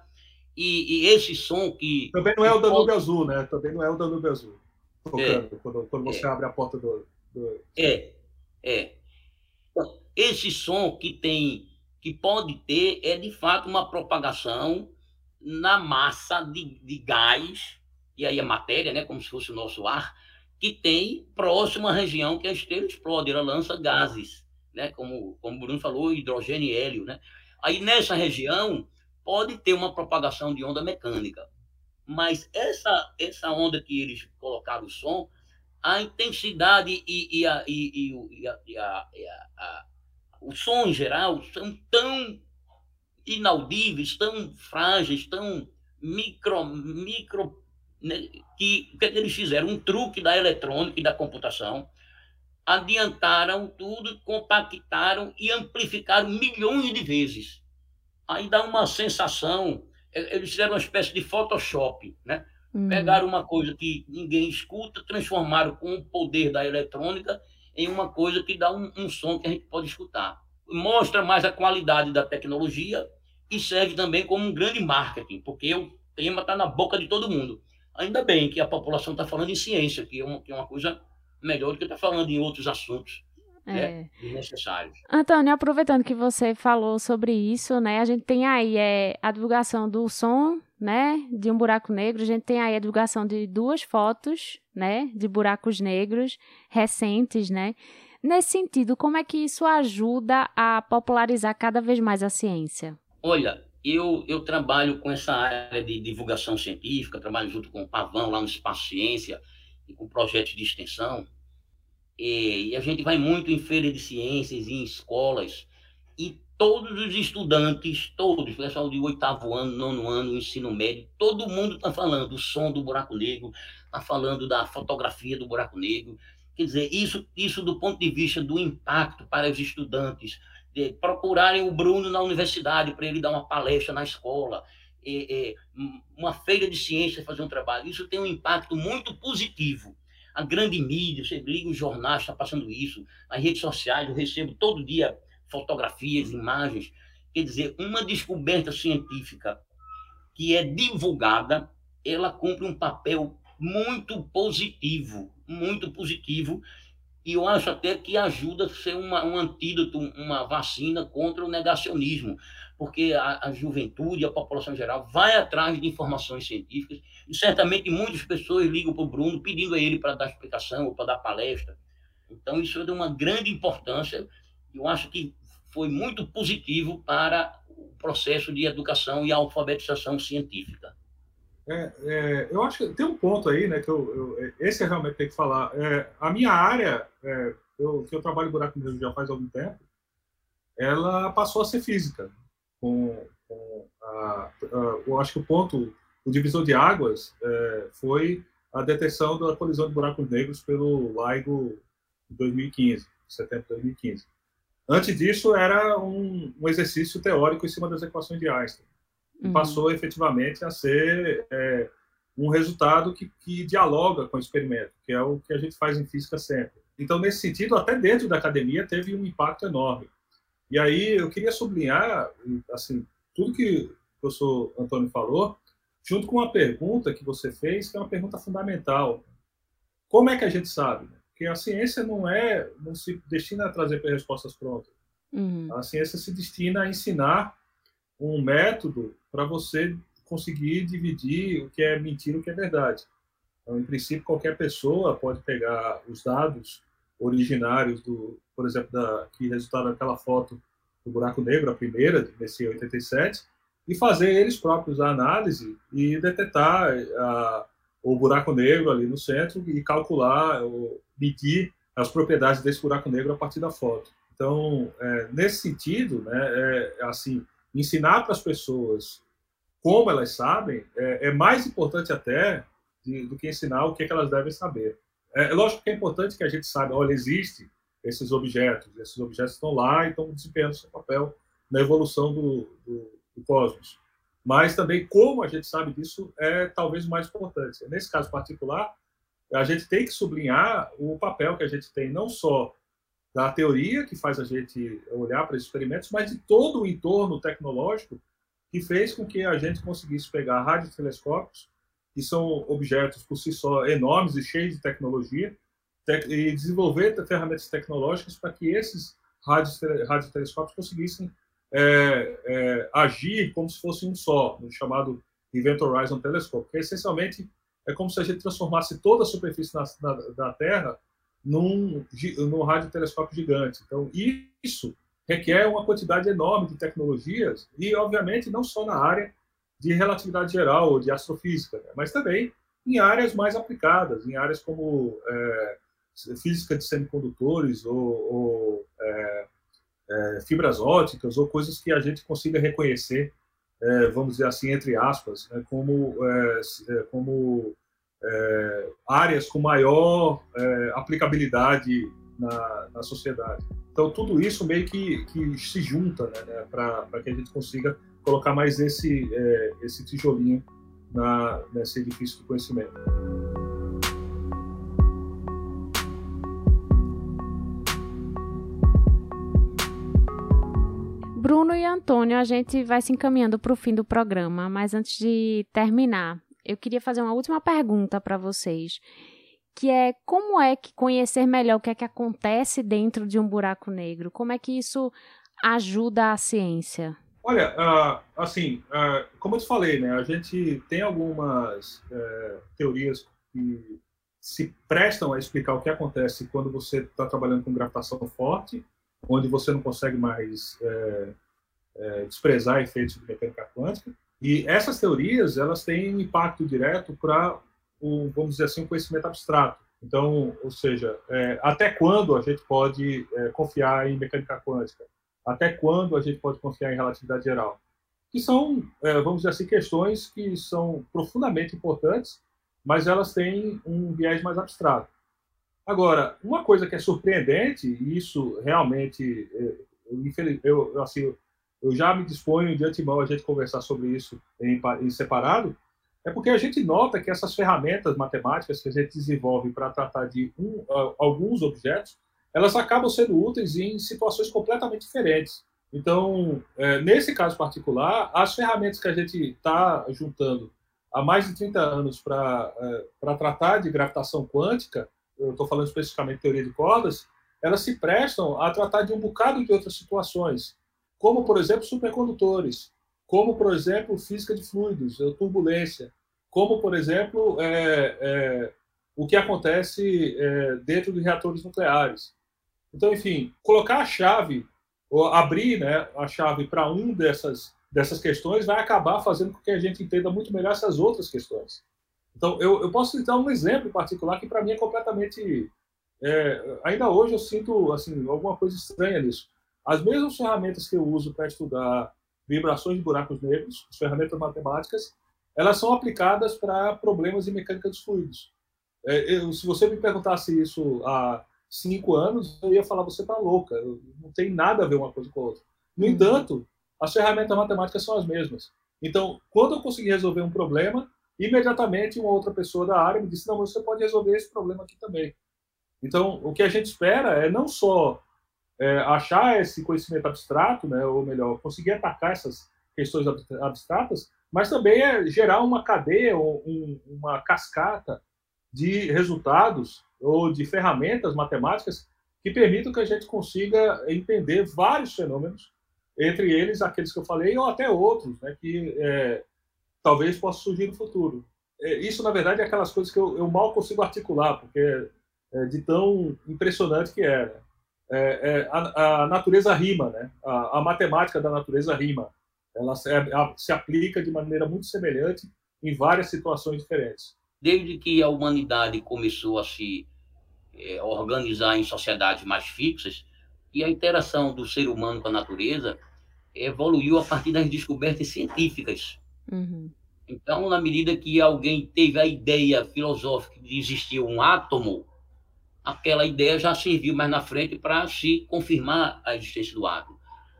D: E, e esse som que...
E: Também não é o Danúbio pode... Azul, né? Também não é o Danúbio Azul. Tocando, é. quando, quando você é. abre a porta do, do...
D: É, é. Esse som que tem que pode ter é de fato uma propagação na massa de, de gás, e aí a matéria, né, como se fosse o nosso ar, que tem próxima região que a estrela explode, ela lança gases, né, como, como o Bruno falou, hidrogênio e hélio. Né? Aí nessa região pode ter uma propagação de onda mecânica, mas essa, essa onda que eles colocaram o som, a intensidade e, e, a, e, e, a, a, a o som em geral, são tão inaudíveis, tão frágeis, tão micro, micro que, o que, é que eles fizeram? Um truque da eletrônica e da computação, adiantaram tudo, compactaram e amplificaram milhões de vezes. Aí dá uma sensação, eles fizeram uma espécie de Photoshop, né? Uhum. Pegaram uma coisa que ninguém escuta, transformaram com o poder da eletrônica em uma coisa que dá um, um som que a gente pode escutar. Mostra mais a qualidade da tecnologia e serve também como um grande marketing, porque o tema está na boca de todo mundo. Ainda bem que a população está falando em ciência, que é, uma, que é uma coisa melhor do que estar tá falando em outros assuntos. Né, é. Desnecessários.
A: Antônio, aproveitando que você falou sobre isso, né? A gente tem aí é, a divulgação do som, né? De um buraco negro. A gente tem aí a divulgação de duas fotos, né? De buracos negros recentes, né? Nesse sentido, como é que isso ajuda a popularizar cada vez mais a ciência?
D: Olha, eu, eu trabalho com essa área de divulgação científica, trabalho junto com o Pavão lá no Espaço Ciência e com projetos de extensão. E, e a gente vai muito em feira de ciências, em escolas, e todos os estudantes, todos, pessoal de oitavo ano, nono ano, ensino médio, todo mundo está falando do som do buraco negro, está falando da fotografia do buraco negro. Quer dizer, isso, isso do ponto de vista do impacto para os estudantes, de procurarem o Bruno na universidade para ele dar uma palestra na escola, uma feira de ciências fazer um trabalho. Isso tem um impacto muito positivo a grande mídia, você liga os jornais, está passando isso, as redes sociais, eu recebo todo dia fotografias, imagens. Quer dizer, uma descoberta científica que é divulgada, ela cumpre um papel muito positivo, muito positivo, e eu acho até que ajuda a ser uma, um antídoto, uma vacina contra o negacionismo, porque a, a juventude, a população em geral, vai atrás de informações científicas e certamente muitas pessoas ligam para o Bruno pedindo a ele para dar explicação ou para dar palestra. Então, isso é de uma grande importância. Eu acho que foi muito positivo para o processo de educação e alfabetização científica.
E: É, é, eu acho que tem um ponto aí, né, que eu, eu esse eu realmente tenho que falar. É, a minha área, é, eu, que eu trabalho buraco negro já faz algum tempo, ela passou a ser física com, com a, a, eu acho que o ponto, o divisor de águas é, foi a detecção da colisão de buracos negros pelo LIGO em 2015, setembro de 2015. Antes disso, era um, um, exercício teórico em cima das equações de Einstein. Uhum. Passou efetivamente a ser é, um resultado que, que dialoga com o experimento, que é o que a gente faz em física sempre. Então, nesse sentido, até dentro da academia teve um impacto enorme. E aí eu queria sublinhar, assim, tudo que o professor Antônio falou, junto com uma pergunta que você fez, que é uma pergunta fundamental. Como é que a gente sabe? Porque a ciência não é, não se destina a trazer respostas prontas. Uhum. A ciência se destina a ensinar um método para você conseguir dividir o que é mentira e o que é verdade. Então, em princípio, qualquer pessoa pode pegar os dados originários do, por exemplo, da, que resultaram daquela foto do buraco negro, a primeira, desse 87, e fazer eles próprios a análise e detectar a, o buraco negro ali no centro e calcular, ou medir as propriedades desse buraco negro a partir da foto. Então, é, nesse sentido, né, é, assim, ensinar para as pessoas como elas sabem é, é mais importante até de, do que ensinar o que, é que elas devem saber. É, é, lógico que é importante que a gente saiba, olha, existe esses objetos, esses objetos estão lá e estão desempenhando seu papel na evolução do, do, do cosmos. Mas também como a gente sabe disso é talvez mais importante. Nesse caso particular, a gente tem que sublinhar o papel que a gente tem não só da teoria que faz a gente olhar para esses experimentos, mas de todo o entorno tecnológico que fez com que a gente conseguisse pegar radiotelescópios que são objetos por si só enormes e cheios de tecnologia, e desenvolver ferramentas tecnológicas para que esses radiotelescópios conseguissem é, é, agir como se fosse um só, no chamado Event Horizon Telescope, que essencialmente é como se a gente transformasse toda a superfície na, na, da Terra num, num radiotelescópio gigante. Então, isso requer uma quantidade enorme de tecnologias e, obviamente, não só na área de relatividade geral ou de astrofísica, né? mas também em áreas mais aplicadas, em áreas como é, física de semicondutores ou, ou é, é, fibras óticas ou coisas que a gente consiga reconhecer, vamos dizer assim, entre aspas, né? como, como áreas com maior aplicabilidade na, na, sociedade. Então, tudo isso meio que, que se junta né, né, para que a gente consiga colocar mais esse, é, esse tijolinho na, nesse edifício do conhecimento.
A: Bruno e Antônio, a gente vai se encaminhando para o fim do programa, mas antes de terminar, eu queria fazer uma última pergunta para vocês, que é como é que conhecer melhor o que é que acontece dentro de um buraco negro? Como é que isso ajuda a ciência?
E: Olha, uh, assim, uh, como eu te falei, né, a gente tem algumas uh, teorias que se prestam a explicar o que acontece quando você está trabalhando com gravitação forte onde você não consegue mais é, desprezar efeitos de mecânica quântica. E essas teorias elas têm impacto direto para vamos dizer assim, o conhecimento abstrato. Então, ou seja, é, até quando a gente pode é, confiar em mecânica quântica? Até quando a gente pode confiar em relatividade geral? Que são, é, vamos dizer assim, questões que são profundamente importantes, mas elas têm um viés mais abstrato. Agora, uma coisa que é surpreendente, e isso realmente, é, eu, eu, assim, eu já me disponho de antemão a gente conversar sobre isso em, em separado, é porque a gente nota que essas ferramentas matemáticas que a gente desenvolve para tratar de um, alguns objetos, elas acabam sendo úteis em situações completamente diferentes. Então, é, nesse caso particular, as ferramentas que a gente está juntando há mais de 30 anos para é, tratar de gravitação quântica, eu estou falando especificamente de teoria de cordas, elas se prestam a tratar de um bocado de outras situações, como, por exemplo, supercondutores, como, por exemplo, física de fluidos, turbulência, como, por exemplo, é, é, o que acontece é, dentro de reatores nucleares. Então, enfim, colocar a chave, ou abrir né, a chave para um dessas, dessas questões, vai acabar fazendo com que a gente entenda muito melhor essas outras questões. Então, eu, eu posso citar um exemplo particular que para mim é completamente. É, ainda hoje eu sinto assim alguma coisa estranha nisso. As mesmas ferramentas que eu uso para estudar vibrações de buracos negros, as ferramentas matemáticas, elas são aplicadas para problemas de mecânica dos fluidos. É, eu, se você me perguntasse isso há cinco anos, eu ia falar você está louca. Não tem nada a ver uma coisa com a outra. No uhum. entanto, as ferramentas matemáticas são as mesmas. Então, quando eu conseguir resolver um problema, imediatamente uma outra pessoa da área me disse: não, você pode resolver esse problema aqui também. Então, o que a gente espera é não só é, achar esse conhecimento abstrato, né, ou melhor, conseguir atacar essas questões abstratas, mas também é gerar uma cadeia ou um, uma cascata de resultados ou de ferramentas matemáticas que permitam que a gente consiga entender vários fenômenos, entre eles aqueles que eu falei ou até outros, né, que é, talvez possa surgir no futuro. É, isso, na verdade, é aquelas coisas que eu, eu mal consigo articular, porque é de tão impressionante que é. Né? é, é a, a, natureza rima, né? A, a, matemática da natureza rima. Ela se, a, se aplica de maneira muito semelhante em várias situações diferentes.
D: Desde que a humanidade começou a se é, organizar em sociedades mais fixas, e a interação do ser humano com a natureza evoluiu a partir das descobertas científicas. Uhum. Então, na medida que alguém teve a ideia filosófica de existir um átomo, aquela ideia já serviu mais na frente para se confirmar a existência do átomo.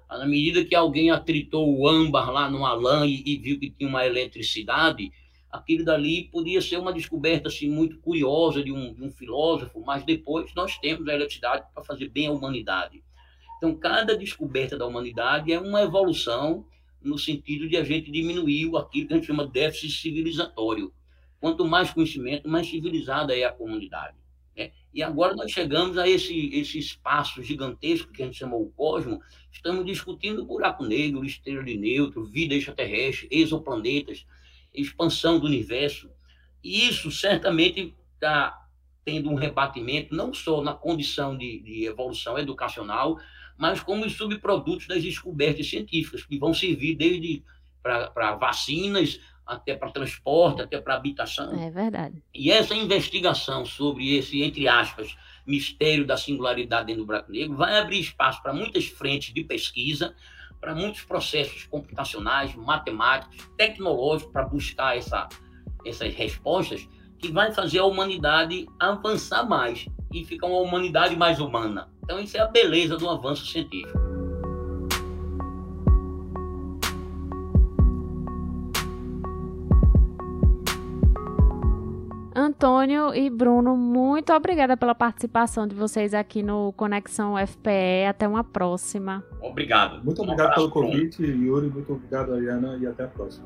D: Na medida que alguém atritou o âmbar lá numa lã e, e viu que tinha uma eletricidade, aquilo dali podia ser uma descoberta assim, muito curiosa de um, de um filósofo, mas depois nós temos a eletricidade para fazer bem à humanidade. Então, cada descoberta da humanidade é uma evolução no sentido de a gente diminuir aquilo que a gente chama de déficit civilizatório. Quanto mais conhecimento, mais civilizada é a comunidade. Né? E agora nós chegamos a esse, esse espaço gigantesco que a gente chama o cosmo, estamos discutindo buraco negro, estrela de neutro, vida extraterrestre, exoplanetas, expansão do universo. E isso certamente está tendo um rebatimento não só na condição de, de evolução educacional, mas como os subprodutos das descobertas científicas, que vão servir desde para vacinas, até para transporte, até para habitação.
A: É verdade.
D: E essa investigação sobre esse, entre aspas, mistério da singularidade dentro do buraco negro vai abrir espaço para muitas frentes de pesquisa, para muitos processos computacionais, matemáticos, tecnológicos para buscar essa, essas respostas que vai fazer a humanidade avançar mais e ficar uma humanidade mais humana. Então, isso é a beleza do avanço científico.
A: Antônio e Bruno, muito obrigada pela participação de vocês aqui no Conexão FPE. Até uma próxima.
D: Obrigado.
E: Muito obrigado um pelo convite, Yuri. Muito obrigado, Ariana, e até a próxima.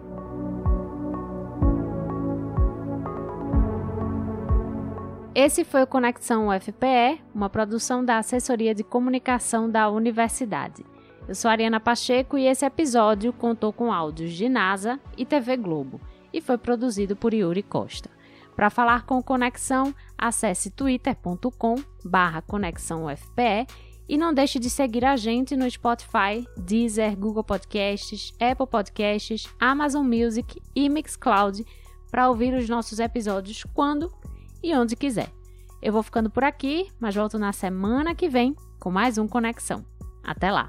A: Esse foi o Conexão UFPE, uma produção da Assessoria de Comunicação da Universidade. Eu sou Ariana Pacheco e esse episódio contou com áudios de NASA e TV Globo e foi produzido por Yuri Costa. Para falar com Conexão, acesse twitter.com/conexãoufpe e não deixe de seguir a gente no Spotify, Deezer, Google Podcasts, Apple Podcasts, Amazon Music e Mixcloud para ouvir os nossos episódios quando e onde quiser. Eu vou ficando por aqui, mas volto na semana que vem com mais um Conexão. Até lá!